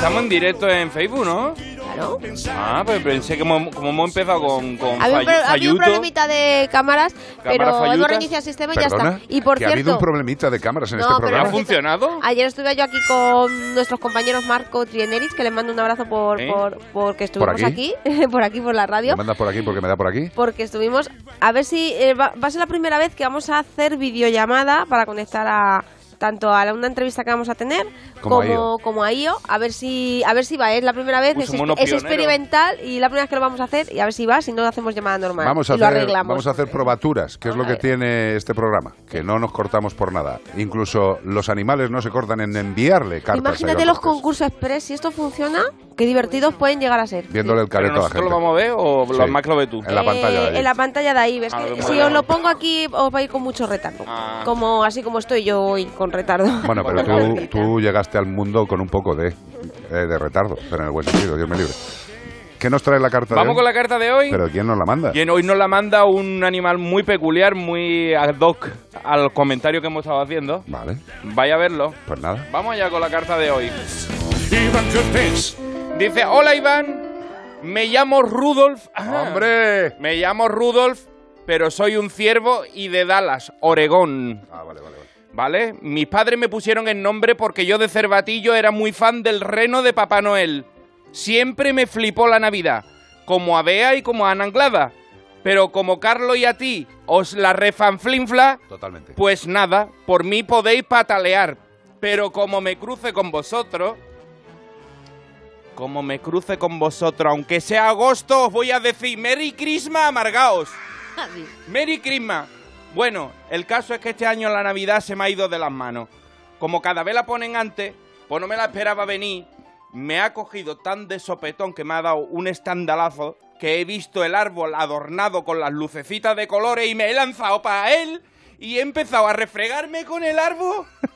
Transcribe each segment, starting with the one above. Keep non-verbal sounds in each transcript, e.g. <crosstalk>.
estamos en directo en Facebook, ¿no? Claro. Ah, pues pensé que hemos- como hemos empezado con, con Había un, pro- fallu- había un problemita de cámaras, pero hemos reiniciado el sistema y ya Perdona, está. Y por que ha habido cierto, un problemita de cámaras en No, este ¿Ha programa. no- funcionado? ayer estuve yo aquí con nuestros compañeros Marco Trieneris, que les mando un abrazo por, ¿Eh? por porque estuvimos aquí? aquí, <laughs> por aquí, por la radio. ¿Me mandas por aquí porque me da por aquí? Porque estuvimos, a ver si eh, va, va a ser la primera vez que vamos a hacer videollamada para conectar a tanto a la- una entrevista que vamos a tener Como como, a IO. como a IO, a ver si a ver si va, es la primera vez, es, experimental y la primera vez que lo vamos a hacer y a ver si va, si no hacemos llamada normal Vamos a, y lo hacer, arreglamos. vamos a hacer probaturas, que es lo que tiene este programa, que no nos cortamos por nada. Incluso los animales no se cortan en enviarle cartas. Imagínate los concursos express, si esto funciona, qué divertidos pueden llegar a ser. Viéndole el ¿Pero careto a la nosotros gente. lo vamos a ver o Sí. lo más que lo ves tú? En la pantalla de ahí. Eh, en la pantalla de ahí, ves Ah, que si os lo pongo aquí os va a ir con mucho retardo. Ah. Como así como estoy yo hoy con retardo. Bueno, pero <laughs> tú, tú llegaste al mundo con un poco de, eh, de retardo, pero en el buen sentido, Dios me libre. ¿Qué nos trae la carta de Vamos hoy? con la carta de hoy. ¿Pero quién nos la manda? Bien, hoy nos la manda un animal muy peculiar, muy ad hoc al comentario que hemos estado haciendo. Vale, Vaya a verlo. pues nada. Vamos allá con la carta de hoy. Dice, hola Iván, me llamo Rudolf. Ah, ¡Hombre! Me llamo Rudolf, pero soy un ciervo y de Dallas, Oregón. Ah, vale, vale, vale. ¿Vale? Mis padres me pusieron el nombre porque yo de cervatillo era muy fan del reno de Papá Noel. Siempre me flipó la Navidad, como a Bea y como a Ana Anglada. Pero como Carlos y a ti os la refanflinfla, Totalmente. pues nada, por mí podéis patalear. Pero como me cruce con vosotros, como me cruce con vosotros, aunque sea agosto, os voy a decir Merry Christmas, amargaos. <laughs> Merry Christmas. Bueno, el caso es que este año la Navidad se me ha ido de las manos. Como cada vez la ponen antes, pues no me la esperaba venir. Me ha cogido tan de sopetón que me ha dado un estandalazo que he visto el árbol adornado con las lucecitas de colores y me he lanzado para él y he empezado a refregarme con el árbol. <laughs>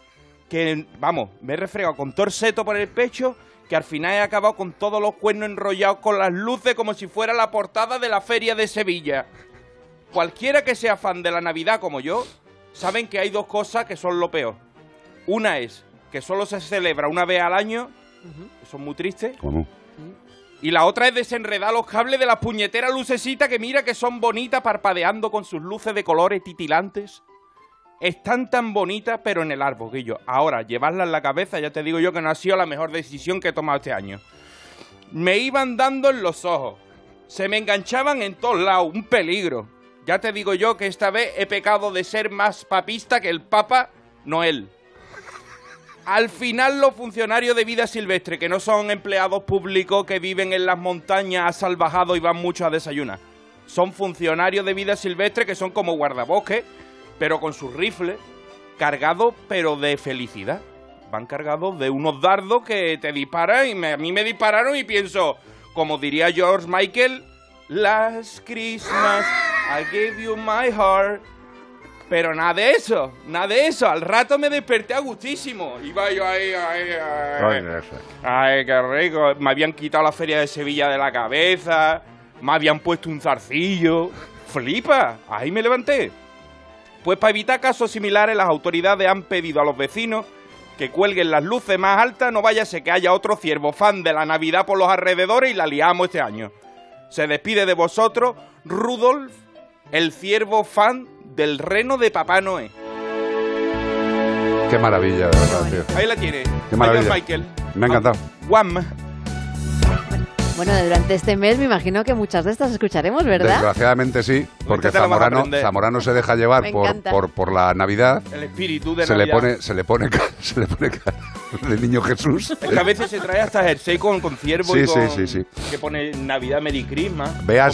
Que, vamos, me he refregado con torseto por el pecho que al final he acabado con todos los cuernos enrollados con las luces como si fuera la portada de la feria de Sevilla. Cualquiera que sea fan de la Navidad como yo, saben que hay dos cosas que son lo peor. Una es que solo se celebra una vez al año, eso es muy triste. ¿Cómo? Y la otra es desenredar los cables de las puñeteras lucecitas que mira que son bonitas parpadeando con sus luces de colores titilantes. Están tan bonitas, pero en el árbol, Guillo. Ahora, llevarlas en la cabeza, ya te digo yo que no ha sido la mejor decisión que he tomado este año. Me iban dando en los ojos. Se me enganchaban en todos lados. Un peligro. Ya te digo yo que esta vez he pecado de ser más papista que el Papa Noel. Al final los funcionarios de vida silvestre, que no son empleados públicos que viven en las montañas salvajados y van mucho a desayunar. Son funcionarios de vida silvestre que son como guardabosques, pero con sus rifles, cargados pero de felicidad. Van cargados de unos dardos que te disparan y me- a mí me dispararon y pienso, como diría George Michael, Last Christmas I gave you my heart. Pero nada de eso, nada de eso. Al rato me desperté a gustísimo. Iba yo ahí, ahí, ahí. Ay, qué rico. Me habían quitado la feria de Sevilla de la cabeza. Me habían puesto un zarcillo. Flipa. Ahí me levanté. Pues para evitar casos similares, las autoridades han pedido a los vecinos que cuelguen las luces más altas. No vaya a ser que haya otro ciervo fan de la Navidad por los alrededores y la liamos este año. Se despide de vosotros Rudolf, el ciervo fan del reno de Papá Noé. Qué maravilla, de verdad, tío. Ahí la tiene. Qué maravilla. Michael. Me ha encantado. Guam. Bueno, durante este mes me imagino que muchas de estas escucharemos, ¿verdad? Desgraciadamente sí, porque Esta te la vas a Zamorano, se deja llevar por, por, por la Navidad. El espíritu de Se le Navidad. pone, se le pone, ca- <laughs> se le pone cara de niño Jesús. Es que a veces se trae hasta jersey con, con ciervo Sí, y sí, con... sí, sí. Que pone Navidad Merry Christmas. Veas